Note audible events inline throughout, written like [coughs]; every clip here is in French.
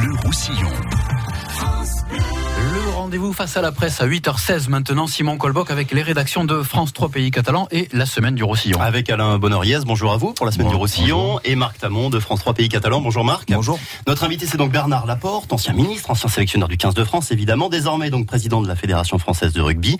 Bleu Roussillon. Rendez-vous face à la presse à 8h16 maintenant, Simon Colboc avec les rédactions de France 3 Pays Catalans et la semaine du Roussillon. Avec Alain Bonoriez, bonjour à vous pour la semaine Bon, du Roussillon, bonjour. et Marc Tamon de France 3 Pays Catalans, bonjour Marc. Bonjour. Notre invité c'est donc Bernard Laporte, ancien ministre, ancien sélectionneur du 15 de France évidemment, désormais donc président de la Fédération Française de Rugby.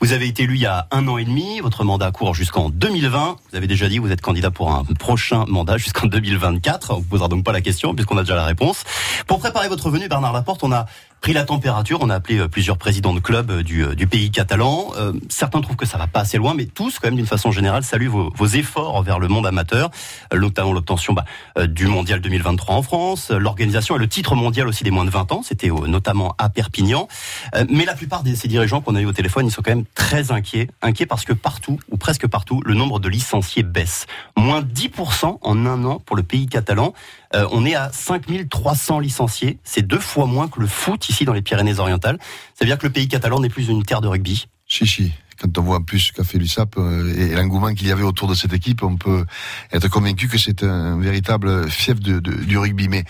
Vous avez été élu il y a un an et demi, votre mandat court jusqu'en 2020. Vous avez déjà dit que vous êtes candidat pour un prochain mandat jusqu'en 2024. On vous posera donc pas la question puisqu'on a déjà la réponse. Pour préparer votre venue, Bernard Laporte, on a pris la température. On a appelé euh, plusieurs présidents de clubs euh, du, euh, du pays catalan. Euh, certains trouvent que ça va pas assez loin, mais tous, quand même, d'une façon générale, saluent vos, vos efforts vers le monde amateur, notamment l'obtention bah, du mondial 2023 en France, l'organisation et le titre mondial aussi des moins de 20 ans. C'était notamment à Perpignan. Euh, mais la plupart de ces dirigeants qu'on a eu au téléphone, ils sont quand même très inquiets. Inquiets parce que partout, ou presque partout, le nombre de licenciés baisse. Moins 10% en un an pour le pays catalan. Euh, on est à 5300 licenciés. C'est deux fois moins que le foot ici dans les Pyrénées-Orientales. Ça veut dire que le pays catalan n'est plus une terre de rugby. Si, si. Quand on voit en plus ce qu'a fait l'USAP euh, et l'engouement qu'il y avait autour de cette équipe, on peut être convaincu que c'est un véritable fief de, de- du rugby. Mais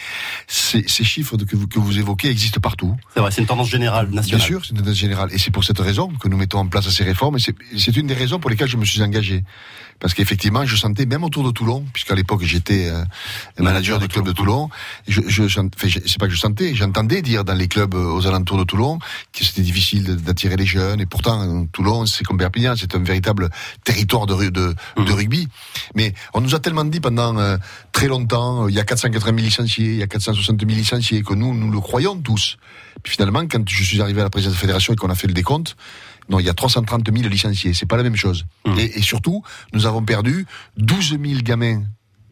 ces, ces chiffres que vous, que vous évoquez existent partout. C'est vrai, c'est une tendance générale Bien nationale. sûr, c'est une tendance générale. Et c'est pour cette raison que nous mettons en place ces réformes. Et c'est une des raisons pour lesquelles je me suis engagé. Parce qu'effectivement, je sentais, même autour de Toulon, puisqu'à l'époque j'étais euh, manager du club de Toulon, je, je, enfin, je- c'est pas que je sentais, j'entendais dire dans les clubs euh, aux alentours de Toulon que c'était difficile d'attirer les jeunes. Et pourtant, Toulon, c'est comme Perpignan, c'est un véritable territoire de, de rugby. Mais on nous a tellement dit pendant euh, très longtemps, euh, il y a 480 000 licenciés, il y a 460 000 licenciés, que nous, nous le croyons tous. Puis finalement, quand je suis arrivé à la présidence de la fédération et qu'on a fait le décompte, non, il y a 330 000 licenciés. C'est pas la même chose. Mmh. Et, et surtout, nous avons perdu 12 000 gamins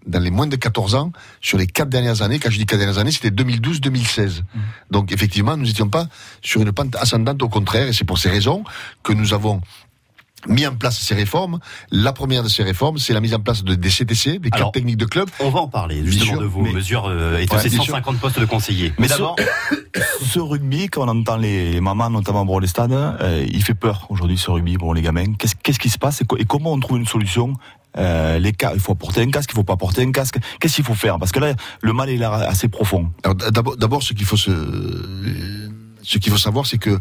dans les moins de 14 ans sur les quatre dernières années. Quand je dis quatre dernières années, c'était 2012-2016. Donc effectivement, nous n'étions pas sur une pente ascendante, au contraire, et c'est pour ces raisons que nous avons mis en place ces réformes. La première de ces réformes, c'est la mise en place de, des CTC, des cartes techniques de club. On va en parler justement sûr, de vos mais- mesures euh, et de Ouais, ces bien sûr. 150 postes de conseillers. Mais Mais d'abord, [coughs] ce rugby, quand on entend les mamans, notamment pour les stades, euh, il fait peur aujourd'hui ce rugby pour les gamins. Qu'est-ce qu'est-ce qui se passe et, co- et comment on trouve une solution euh, les cas, il faut porter un casque, il faut pas porter un casque. Qu'est-ce qu'il faut faire? Parce que là, le mal est là assez profond. Alors d- d'abord, d'abord, ce qu'il faut se, ce qu'il faut savoir, c'est que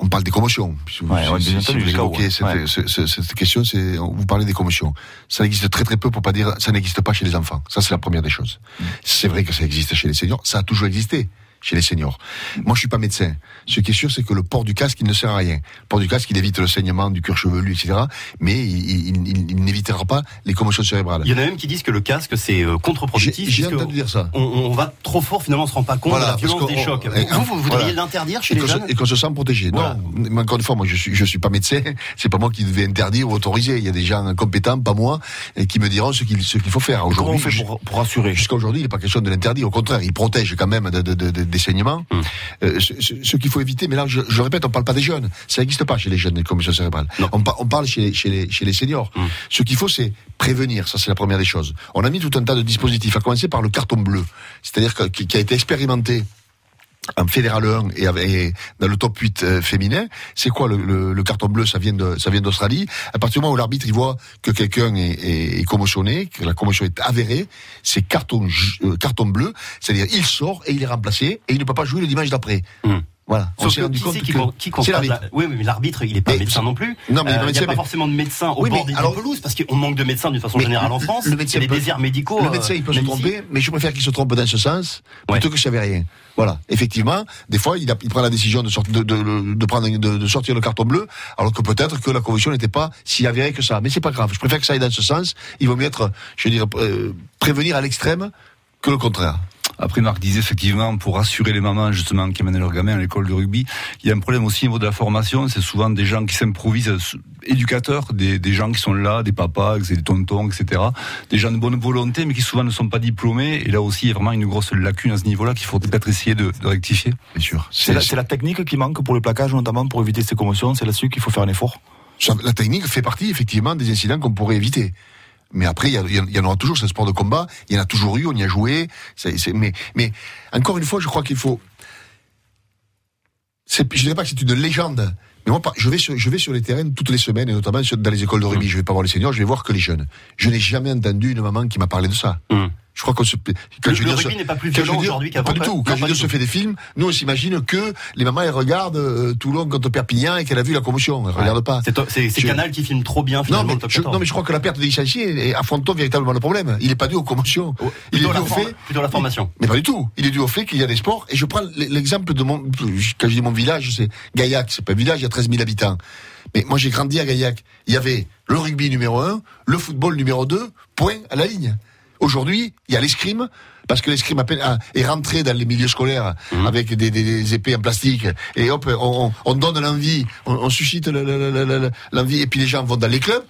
on parle des commotions. Si vous, Ouais, si- si évoquez Ouais. cette question, c'est vous parlez des commotions. Ça existe très très peu pour pas dire ça n'existe pas chez les enfants. Ça c'est la première des choses. Mm. C'est vrai que ça existe chez les seniors. Ça a toujours existé chez les seniors. Moi, je suis pas médecin. Ce qui est sûr, c'est que le port du casque, il ne sert à rien. Le port du casque, il évite le saignement du cuir chevelu, etc. Mais il, il- il- il n'évitera pas les commotions cérébrales. il y en a même qui disent que le casque c'est euh, contre-productif. j'ai entendu dire ça. on, on va trop fort, finalement, on se rend pas compte Voilà, de la violence des chocs. Vous, vous, vous voilà. voudriez l'interdire chez et les se- jeunes et qu'on se sent protégé. Voilà. Non, mais encore une fois, moi je suis je suis pas médecin, [laughs] c'est pas moi qui devais interdire ou autoriser. Il y a des gens compétents, pas moi, et qui me diront ce qu'il faut faire. Comment on Aujourd'hui, pour, pour assurer? Jusqu'à aujourd'hui, il n'est pas question de l'interdire. Au contraire, il protège quand même de, de, de- de- des saignements. Hum. Euh, ce ce- ce qu'il faut éviter, mais là, je, répète, on parle pas des jeunes. Ça n'existe pas chez les jeunes, les commotions cérébrales. On, on parle chez les, chez les, chez les seniors. Hum. Ce qu'il faut, c'est prévenir. Ça, c'est la première des choses. On a mis tout un tas de dispositifs, à commencer par le carton bleu. C'est-à-dire qui a été expérimenté en fédéral 1 et, dans le top 8 euh, féminin, c'est quoi le, carton bleu Ça vient de ça vient d'Australie. À partir du moment où l'arbitre il voit que quelqu'un est, commotionné, que la commotion est avérée, c'est carton euh, carton bleu, c'est-à-dire il sort et il est remplacé et il ne peut pas jouer le dimanche d'après. Hum. Voilà. Sauf que qui c'est qui, que qui l'arbitre. la- Oui, mais l'arbitre, il est pas Mais- médecin non plus. Non, mais Euh, il n'y médecin- a pas mais- forcément de médecins au Oui, bord des, alors- pelouses parce qu'on manque de médecins d'une façon Mais générale en France. le médecin il y a des déserts médicaux. Le médecin, il peut euh, se tromper, mais je préfère qu'il se trompe dans ce sens plutôt que s'il n'y avait rien. Voilà. Effectivement, des fois, il, a- il prend la décision de, sortir, de, de, de prendre, de, de sortir le carton bleu, alors que peut-être que la convention n'était pas si avérée que ça. Mais c'est pas grave. Je préfère que ça aille dans ce sens. Il vaut mieux être, je veux dire, euh, prévenir à l'extrême que le contraire. Après, Marc disait effectivement, pour rassurer les mamans justement qui amènent leurs gamins à l'école de rugby, il y a un problème aussi au niveau de la formation. C'est souvent des gens qui s'improvisent euh, éducateurs, des, des gens qui sont là, des papas, des tontons, etc. Des gens de bonne volonté, mais qui souvent ne sont pas diplômés. Et là aussi, il y a vraiment une grosse lacune à ce niveau-là qu'il faut peut-être essayer de, de rectifier. Bien sûr. C'est la, la technique qui manque pour le plaquage, notamment pour éviter ces commotions. C'est là-dessus qu'il faut faire un effort. La technique fait partie effectivement des incidents qu'on pourrait éviter. Mais après, il y, en- aura toujours, c'est un sport de combat, il y en a toujours eu, on y a joué. mais, mais encore une fois, je crois qu'il faut. Je dirais pas que c'est une légende, mais moi, je vais, sur, je vais sur les terrains toutes les semaines, et notamment dans les écoles de rugby. Je vais pas voir les seniors, je vais voir que les jeunes. Je n'ai jamais entendu une maman qui m'a parlé de ça. Hum. Je crois qu'on se. Quand le, le rugby n'est pas plus violent aujourd'hui qu'avant. Pas du tout. Quand Julien se fait des films, nous on s'imagine que les mamans elles regardent euh, Toulon contre Perpignan et qu'elle a vu la commotion. Elle regarde pas. C'est Canal qui filme trop bien finalement. Non mais, je, non mais je crois que la perte des licenciés affronte véritablement le problème. Il n'est pas dû aux commotions. Oh, il est dû au fait. Plutôt la formation. Mais pas du tout. Il est dû au fait qu'il y a des sports. Et je prends l'exemple de mon. Quand je dis mon village, c'est Gaillac. C'est pas un village, il y a 13 000 habitants. Mais moi j'ai grandi à Gaillac. Il y avait le rugby numéro 1, le football numéro 2, point à la ligne. Aujourd'hui, il y a l'escrime, parce que l'escrime est rentré dans les milieux scolaires mhm. avec des, des, épées en plastique, et hop, on, on donne l'envie, on, suscite l'envie, et puis les gens vont dans les clubs.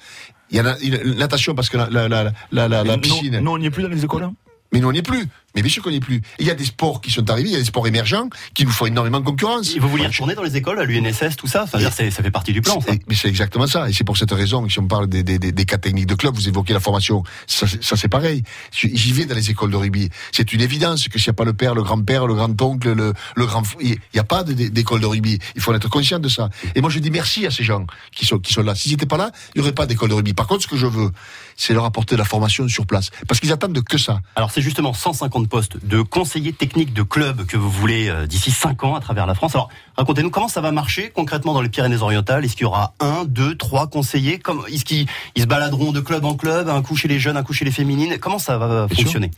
Il y a la, natation parce que la, la, la, la piscine. Non, on n'y est plus dans les écoles. Hein mais nous, on n'y est plus. Mais bien sûr qu'on n'y est plus. il y a des sports qui sont arrivés, il y a des sports émergents qui nous font énormément de concurrence. vous vouliez retourner dans les écoles, à l'UNSS, tout ça ça, ça fait partie du plan. Ça. Mais c'est exactement ça. Et c'est pour cette raison que si on parle des, des, des, cas techniques de club, vous évoquez la formation. Ça, ça c'est pareil. J'y vais dans les écoles de rugby. C'est une évidence que s'il n'y a pas le père, le grand-père, le grand-oncle, le, le grand... Il n'y a pas d'école de rugby. Il faut en être conscient de ça. Et moi, je dis merci à ces gens qui sont, qui sont là. S'ils n'étaient pas là, il n'y aurait pas d'école de rugby. Par contre, ce que je veux, c'est leur apporter de la formation sur place. Parce qu'ils attendent que ça. Alors, c'est justement 150 de poste de conseiller technique de club que vous voulez euh, d'ici 5 ans à travers la France. Alors, racontez-nous comment ça va marcher concrètement dans les Pyrénées-Orientales. Est-ce qu'il y aura un, deux, trois conseillers? Est-ce qu'ils se baladeront de club en club, un coup chez les jeunes, un coup chez les féminines? Comment ça va fonctionner?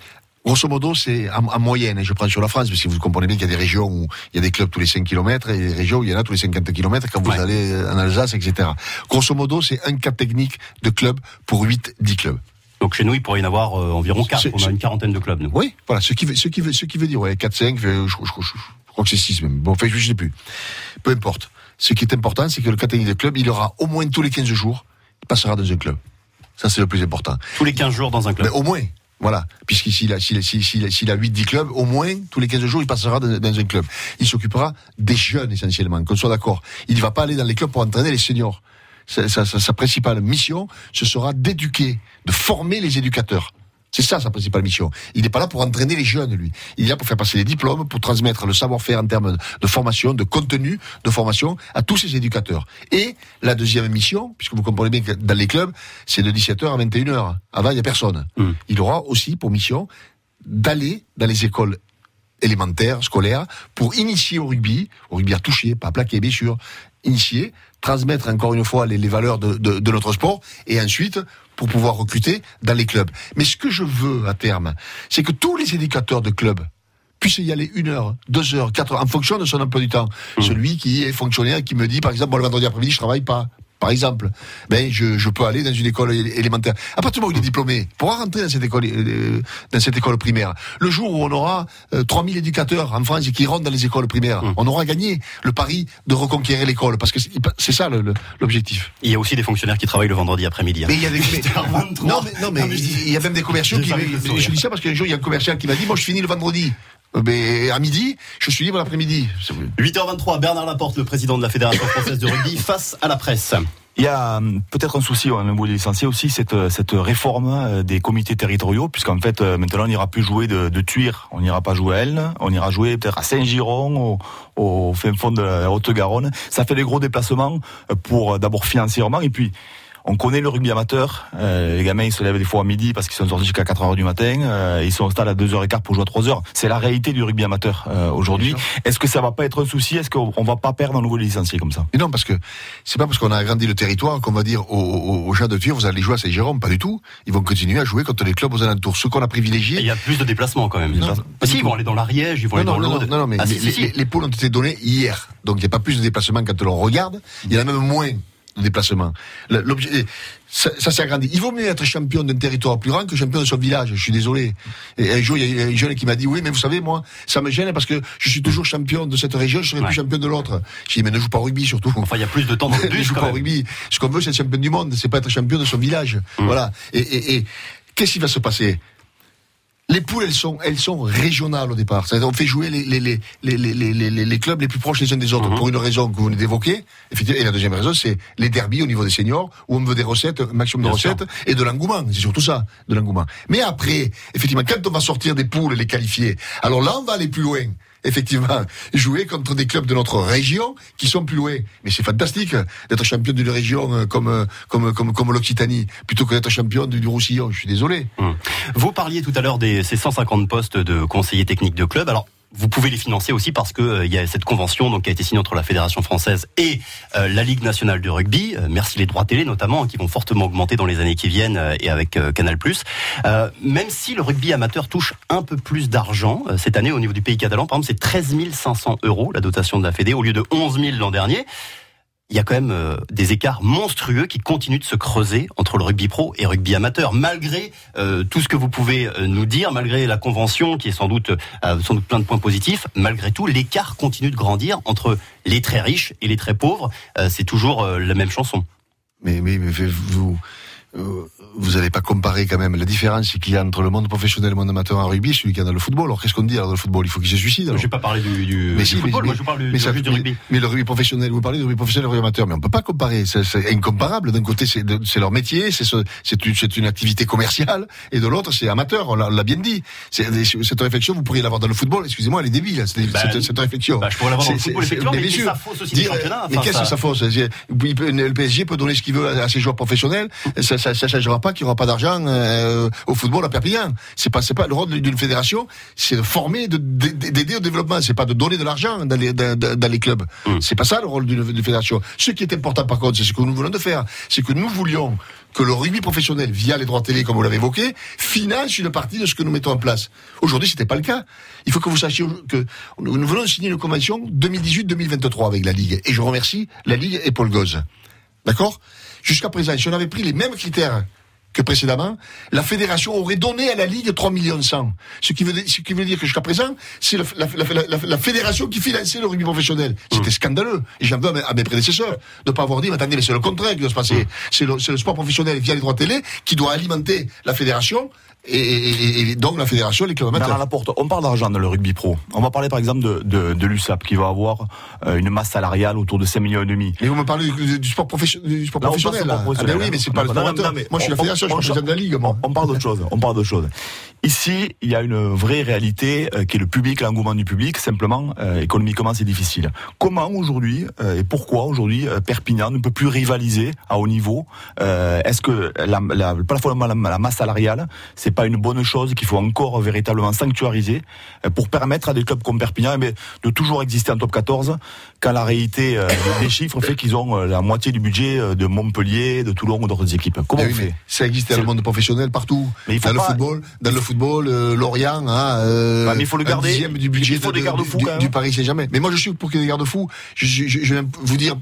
Grosso modo, c'est en, moyenne, je prends sur la France, parce que vous comprenez bien qu'il y a des régions où il y a des clubs tous les 5 km et des régions où il y en a tous les 50 km quand vous allez en Alsace, etc. Grosso modo, c'est un cas technique de club pour 8-10 clubs. Donc chez nous, il pourrait y en avoir euh, environ 4. On a une quarantaine de clubs, nous. Oui, voilà, ce qui veut, ce qui veut, ce qui veut dire, ouais, 4, 5, je, je, crois que c'est 6 même. Bon, enfin, je ne sais plus. Peu importe. Ce qui est important, c'est que le catégorie de club, il aura au moins tous les 15 jours, il passera dans un club. Ça, c'est le plus important. Tous les 15 jours dans un club Mais Au moins. Voilà. Puisqu'ici, s'il a, s'il a 8-10 clubs, au moins, tous les 15 jours, il passera dans, dans un club. Il s'occupera des jeunes, essentiellement, qu'on soit d'accord. Il ne va pas aller dans les clubs pour entraîner les seniors sa, principale mission, ce sera d'éduquer, de former les éducateurs. C'est ça sa principale mission. Il n'est pas là pour entraîner les jeunes, lui. Il est là pour faire passer les diplômes, pour transmettre le savoir-faire en termes de formation, de contenu de formation à tous ces éducateurs. Et la deuxième mission, puisque vous comprenez bien que dans les clubs, c'est de 17h à 21h. Avant, il n'y a personne. Hmm. Il aura aussi pour mission d'aller dans les écoles élémentaires, scolaires, pour initier au rugby, au rugby à toucher, pas à plaquer, bien sûr, initier, transmettre encore une fois les, valeurs de, de, notre sport, et ensuite pour pouvoir recruter dans les clubs. Mais ce que je veux à terme, c'est que tous les éducateurs de clubs puissent y aller une heure, deux heures, quatre heures, en fonction de son emploi du temps. Mmh. Celui qui est fonctionnaire qui me dit, par exemple, bon, le vendredi après-midi, je travaille pas par exemple, ben je, je, peux aller dans une école élémentaire. À partir du moment où il est diplômé, pourra rentrer dans cette école euh, dans cette école primaire. Le jour où on aura 3000 euh, éducateurs en France qui rentrent dans les écoles primaires, hum. on aura gagné le pari de reconquérir l'école parce que c'est ça l'objectif. Il y a aussi des fonctionnaires qui travaillent le vendredi après-midi. Hein. Mais il y a des [laughs] non mais, non mais il y a même des commerciaux qui je dis ça parce qu'un jour il y a un commercial qui m'a dit moi je finis le vendredi. Euh, mais à midi, je suis libre l'après-midi. 8h23, Bernard Laporte, le président de la Fédération française de rugby, [laughs] face à la presse. Il y a hum, peut-être un souci, on voulait licencier aussi, cette, euh, cette réforme euh, des comités territoriaux, puisqu'en fait, maintenant, on n'ira plus jouer de, de Tuire, on n'ira pas jouer à Elle, on ira jouer peut-être à Saint-Giron, au, au fin fond de la Haute-Garonne. Ça fait des gros déplacements pour d'abord financièrement, et puis on connaît le rugby amateur. Euh, les gamins, ils se lèvent des fois à midi parce qu'ils sont sortis jusqu'à 4 heures du matin. Euh, ils sont au stade à 2h15 pour jouer à 3 heures. C'est la réalité du rugby amateur euh, aujourd'hui. Est-ce que ça va pas être un souci? Est-ce qu'on va pas perdre un nouveau licencié comme ça? Mais Non, parce que c'est pas parce qu'on a agrandi le territoire qu'on va dire aux, aux, gens de Tuir, vous allez jouer à Saint-Jérôme. Pas du tout. Ils vont continuer à jouer contre les clubs aux alentours. Ce qu'on a privilégié. Il y a plus de déplacements quand même. Non, si, ils vont aller dans l'Ariège, ils vont aller dans l'Aude. Non, non, mais ah, les, les, poules ont été données hier. Donc il n'y a pas plus de déplacements quand on regarde. Il y en a même moins de déplacement. L'objet, ça, ça s'est agrandi. Il vaut mieux être champion d'un territoire plus grand que champion de son village. Je suis désolé. Et un jour, il y a un jeune qui m'a dit, oui, mais vous savez, moi, ça me gêne parce que je suis toujours champion de cette région, je serai plus champion de l'autre. Je dis, mais ne joue pas au rugby surtout. Enfin, il y a plus de temps dans le [laughs] ne joue pas au rugby. Ce qu'on veut, c'est être champion du monde, c'est pas être champion de son village. Mmh. Voilà. Et, et, et qu'est-ce qui va se passer? Les poules, elles sont, elles sont régionales au départ. On fait jouer les, les, les, les, les clubs les plus proches les uns des autres, mhm. pour une raison que vous venez d'évoquer. Et la deuxième raison, c'est les derbies au niveau des seniors, où on veut des recettes, un maximum de recettes, et de l'engouement. C'est surtout ça, de l'engouement. Mais après, effectivement, quand on va sortir des poules et les qualifier, alors là, on va aller plus loin. Effectivement, jouer contre des clubs de notre région qui sont plus loin. Mais c'est fantastique d'être champion d'une région euh, comme euh, comme comme comme l'Occitanie plutôt que d'être champion du, Roussillon. Je suis désolé. Hum. Vous parliez tout à l'heure des ces 150 postes de conseillers techniques de club. Alors vous pouvez les financer aussi parce que euh, y a cette convention donc qui a été signée entre la fédération française et euh, la Ligue nationale de rugby. Euh, merci les droits télé notamment qui vont fortement augmenter dans les années qui viennent euh, et avec Canal+. même si le rugby amateur touche un peu plus d'argent cette année au niveau du pays catalan, par exemple c'est 13 500 euros la dotation de la Fédé au lieu de 11 000 l'an dernier il y a quand même euh, des écarts monstrueux qui continuent de se creuser entre le rugby pro et rugby amateur, malgré euh, tout ce que vous pouvez euh, nous dire, malgré la convention qui est sans doute, euh, sans doute plein de points positifs, malgré tout, l'écart continue de grandir entre les très riches et les très pauvres. Euh, c'est toujours euh, la même chanson. Mais, mais, mais vous, euh, vous n'allez pas comparer quand même la différence qu'il y a entre le monde professionnel et le monde amateur en rugby et celui qu'il y a dans le football. Alors qu'est-ce qu'on dit alors dans le football? Il faut qu'il se suicide. Je vais pas parler du, du, Mais du si, football, mais- moi je parle du, mais, du ça- rugby, du mais- rugby. mais le rugby professionnel, vous parlez du rugby professionnel et du rugby amateur, mais on peut pas comparer. C'est incomparable. D'un côté, c'est leur métier, c'est ce- c'est une, une activité commerciale, et de l'autre, c'est amateur. On l'a bien dit. Cette réflexion, vous pourriez l'avoir dans le football. Excusez-moi, elle est débile. Cette, Bah, cette, cette réflexion. Bah, je pourrais l'avoir dans le football, effectivement, mais, mais sûr. ça fausse aussi les Dire- championnats. mais Enfin, qu'est-ce que ça fausse? Le PSG peut donner ce qu'il veut à à ses joueurs professionnels. Ça, ça, ça changera pas qu'il n'y aura pas d'argent euh, au football à Perpignan. C'est pas, c'est pas le rôle d'une fédération, c'est de former, de- d'aider au développement. C'est pas de donner de l'argent dans les, dans, les clubs. Mm. C'est pas ça le rôle d'une fédération. Ce qui est important par contre, c'est ce que nous voulons de faire, c'est que nous voulions que le rugby professionnel, via les droits télé, comme vous l'avez évoqué, finance une partie de ce que nous mettons en place. Aujourd'hui, c'était pas le cas. Il faut que vous sachiez que nous nous venons de signer une convention 2018-2023 avec la Ligue. Et je remercie la Ligue et Paul Gauze. D'accord? Jusqu'à présent, si on avait pris les mêmes critères que précédemment, la fédération aurait donné à la Ligue 3 millions 100. Ce qui veut, dire- ce qui veut dire que jusqu'à présent, c'est la, la- la- la- la fédération qui finançait le rugby professionnel. C'était scandaleux. Et j'en veux à mes, à mes prédécesseurs de ne pas avoir dit, mais attendez, mais c'est le contraire qui doit se passer. C'est le, c'est le sport professionnel via les droits télé qui doit alimenter la fédération et, et- et- et donc la fédération, les clubs amateurs. Laporte, on parle d'argent dans le rugby pro. On va parler par exemple de, de, de l'USAP qui va avoir euh, une masse salariale autour de 5 millions et demi. Mais vous me parlez du, du sport, profession- du sport Là, on professionnel. là. Ah ben oui, mais c'est pas le Non, sport non, mais Moi, je suis la on- fédération, je on- suis président de la Ligue, moi. On parle d'autre chose. On parle d'autre chose. Ici, il y a une vraie réalité euh, qui est le public, l'engouement du public. Simplement, euh, économiquement, c'est difficile. Comment aujourd'hui euh, et pourquoi aujourd'hui Perpignan ne peut plus rivaliser à haut niveau Est-ce que la, la, plafonnement la, la masse salariale, c'est pas une bonne chose qu'il faut encore véritablement sanctuariser euh, pour permettre à des clubs comme Perpignan eh bien, de toujours exister en top 14 quand la réalité euh, des chiffres fait qu'ils ont euh, la moitié du budget de Montpellier, de Toulon ou d'autres équipes. Comment Eh on oui, mais fait ça existe dans le monde professionnel partout. Mais il faut dans pas- le football, dans le football, euh, Lorient a euh, Ah, mais il faut le garder. du budget Il faut de- des de- garde-fous, du, du Paris Saint-Germain. Mais moi, je suis pour qu'il y ait des garde-fous. Je, je, je, je vais vous dire,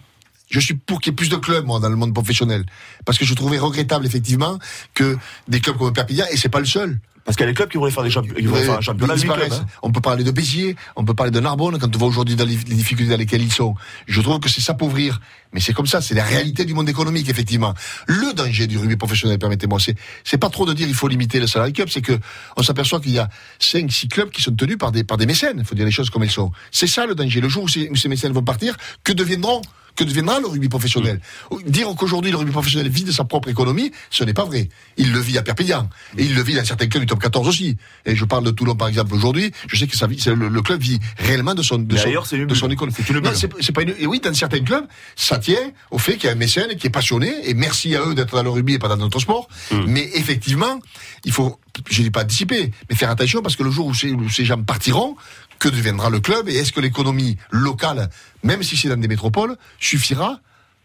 je suis pour qu'il y ait plus de clubs moi dans le monde professionnel, parce que je trouvais regrettable effectivement que des clubs comme Perpignan et c'est pas le seul. Parce qu'il y a des clubs qui voulaient faire des champi- qui voulaient Ouais, faire un championnat ils huit clubs, disparaissent. hein. On peut parler de Béziers, on peut parler de Narbonne, quand on voit aujourd'hui dans les, les difficultés dans lesquelles ils sont. Je trouve que c'est s'appauvrir. Mais c'est comme ça, c'est la réalité du monde économique, effectivement. Le danger du rugby professionnel, permettez-moi, c'est, c'est pas trop de dire il faut limiter le salary club, c'est que on s'aperçoit qu'il y a cinq, six clubs qui sont tenus par des, par des mécènes. Il faut dire les choses comme elles sont. C'est ça le danger. Le jour où ces, où ces mécènes vont partir, que deviendront que deviendra le rugby professionnel Dire qu'aujourd'hui le rugby professionnel vit de sa propre économie, ce n'est pas vrai. Il le vit à Perpignan et il le vit dans certains clubs du top 14 aussi. Et je parle de Toulon par exemple aujourd'hui. Je sais que ça vit, le, le club vit réellement de son de son, une de économie. C'est une Non, c'est c'est pas une. Et oui, dans certains clubs, ça tient au fait qu'il y a un mécène qui est passionné et merci à eux d'être dans le rugby et pas dans notre sport. Mais effectivement, il faut, je dis pas dissiper, mais faire attention parce que le jour où ces, où ces gens partiront, que deviendra le club et est-ce que l'économie locale, même si c'est dans des métropoles, suffira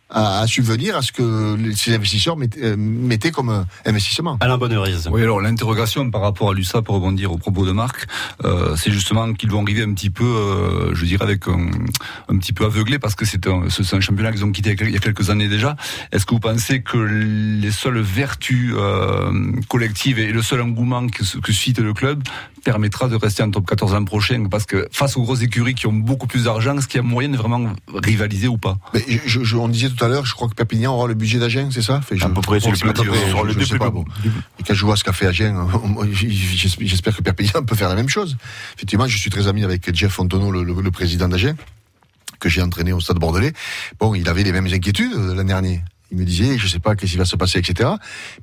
à, à subvenir à ce que les- ces investisseurs mettaient, euh, mettaient comme euh, investissement Alain Bonnerise. Oui, alors l'interrogation par rapport à l'USA, pour rebondir au propos de Marc, euh, c'est justement qu'ils vont arriver un petit peu, euh, je dirais, avec un, un petit peu aveuglé, parce que c'est un, c'est un championnat qu'ils ont quitté il y a quelques années déjà. Est-ce que vous pensez que les seules vertus euh, collectives et le seul engouement que, que suscite le club permettra de rester en top 14 l'an prochain Parce que face aux grosses écuries qui ont beaucoup plus d'argent, est-ce qu'il y a moyen de vraiment rivaliser ou pas Mais je, je- on disait tout à l'heure, je crois que Perpignan aura le budget d'Agen, c'est ça Fait, je- À peu près, c'est le plus- le je sais pas, gros. bon. Et quand je vois ce qu'a fait Agen, [laughs] j'espère que Perpignan peut faire la même chose. Effectivement, je suis très ami avec Jeff Fontenot, le, le- le président d'Agen, que j'ai entraîné au Stade Bordelais. Bon, il avait les mêmes inquiétudes euh, l'an dernier. Il me disait, je sais pas qu'est-ce qui va se passer, etc.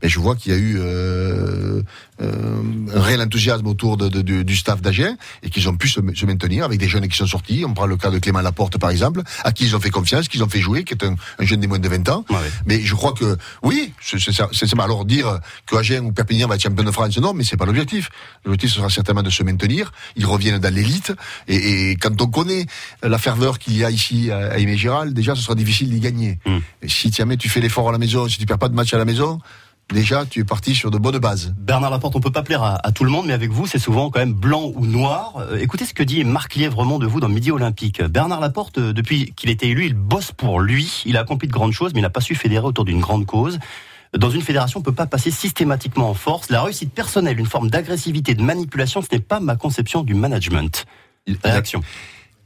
Mais je vois qu'il y a eu euh, euh, un réel l'enthousiasme autour de, de, du, du staff d'Agen et qu'ils ont pu se, se, maintenir avec des jeunes qui sont sortis. On prend le cas de Clément Laporte, par exemple, à qui ils ont fait confiance, qu'ils ont fait jouer, qui est un, un jeune des moins de 20 ans. Ouais. Mais je crois que, oui, c'est ça. Alors dire que Agen ou Perpignan va être champion de France, non, mais c'est pas l'objectif. L'objectif sera certainement de se maintenir. Ils reviennent dans l'élite. Et, et, quand on connaît la ferveur qu'il y a ici à Aimé Giral, déjà, ce sera difficile d'y gagner. Mm. Et si jamais tu fais l'effort à la maison, si tu perds pas de match à la maison, déjà tu es parti sur de bonnes bases. Bernard Laporte, on peut pas plaire à, à tout le monde, mais avec vous, c'est souvent quand même blanc ou noir. Euh, écoutez ce que dit Marc Lièvremont de vous dans Midi Olympique. Bernard Laporte, euh, depuis qu'il était élu, il bosse pour lui. Il a accompli de grandes choses, mais il n'a pas su fédérer autour d'une grande cause. Dans une fédération, on peut pas passer systématiquement en force. La réussite personnelle, une forme d'agressivité, de manipulation, ce n'est pas ma conception du management. Réaction.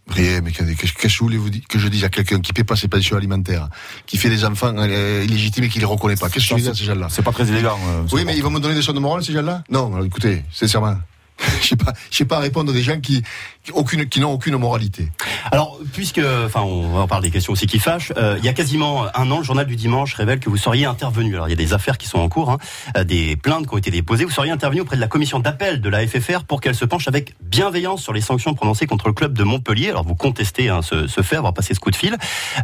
Rien, mais qu'est-ce que je voulais vous dire? Que je dise à quelqu'un qui paie pas ses pensions alimentaires, qui fait des enfants euh, illégitimes et qui les reconnaît pas Qu'est-ce que je dire à ces gens-là? C'est pas très élégant. Euh, oui, mais ils vont me donner des sondes de morale, ces gens-là? Non, alors, écoutez, sincèrement. [laughs] Je sais pas, sais pas répondre à des gens qui, aucune, qui n'ont aucune moralité. Alors, puisque, enfin, on, on parle des questions aussi qui fâchent. Euh, il y a quasiment un an, le journal du dimanche révèle que vous seriez intervenu. Alors, il y a des affaires qui sont en cours, hein, des plaintes qui ont été déposées. Vous seriez intervenu auprès de la commission d'appel de la FFR pour qu'elle se penche avec bienveillance sur les sanctions prononcées contre le club de Montpellier. Alors, vous contestez hein, ce, ce fait, avoir passé ce coup de fil.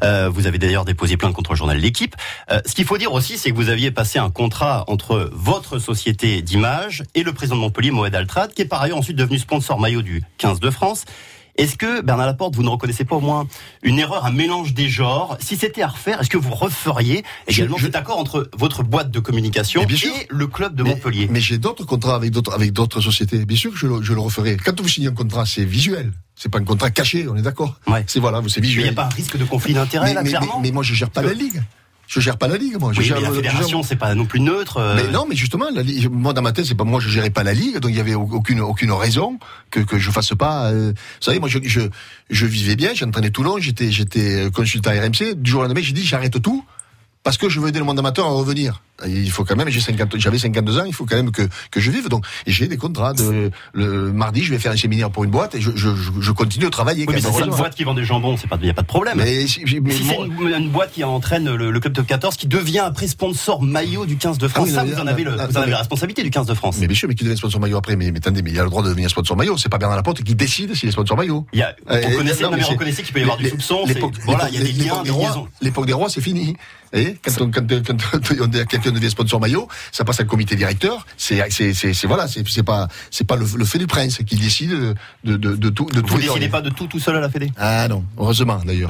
Euh, vous avez d'ailleurs déposé plainte contre le journal L'équipe. Euh, ce qu'il faut dire aussi, c'est que vous aviez passé un contrat entre votre société d'image et le président de Montpellier, Moed Altrad, qui est par ailleurs ensuite devenu sponsor maillot du 15 de France. Est-ce que, Bernard Laporte, vous ne reconnaissez pas au moins une erreur, un mélange des genres? Si c'était à refaire, est-ce que vous referiez également je, cet accord entre votre boîte de communication et le club de mais, Montpellier? Mais j'ai d'autres contrats avec d'autres avec d'autres sociétés. Bien sûr que je, je, le referai. Quand vous signez un contrat, c'est visuel. C'est pas un contrat caché, on est d'accord ouais. C'est voilà, c'est visuel. Il n'y a pas un risque de conflit d'intérêt, là, mais, clairement? mais, mais, moi, je gère pas la ligue. Je gère pas la ligue, moi. Je oui, gère mais la fédération, c'est pas non plus neutre. Euh... Mais non, mais justement, la ligue, moi dans ma tête, c'est pas moi, je gérais pas la ligue, donc il y avait aucune aucune raison que que je fasse pas. Euh... Vous savez, moi, je je, je vivais bien, j'entraînais Toulon, j'étais j'étais consultant RMC. Du jour au lendemain, j'ai dit j'arrête tout parce que je veux aider le monde amateur à revenir. Il faut quand même, j'ai 50, j'avais 52 ans, il faut quand même que, que je vive. Donc, j'ai des contrats. De, le mardi, je vais faire un séminaire pour une boîte et je, je, je continue de travailler. Oui, mais c'est une boîte qui vend des jambons, c'est pas, il y a pas de problème. Mais, mais si c'est une, une, boîte qui entraîne le, le, club de 14, qui devient après sponsor maillot du 15 de France, ah, ça, vous en avez, le, vous en avez la responsabilité du 15 de France. Mais bien sûr, mais qui devient sponsor maillot après Mais, mais attendez, mais il a le droit de devenir sponsor maillot. C'est pas Bernard Laporte qui décide s'il est sponsor maillot. Il y a, vous connaissez, non, mais reconnaissez qu'il peut y avoir du soupçon. Voilà, il y a des liens, des. L'époque des rois, c'est fini. Et quand, on, quand, quand, quelqu'un devient sponsor maillot, ça passe à un comité directeur. C'est, voilà, c'est, pas, c'est pas le, le, fait du prince qui décide de, de, de, de tout. De Vous décidez pas de tout tout seul à la Fédé? Ah non, heureusement d'ailleurs.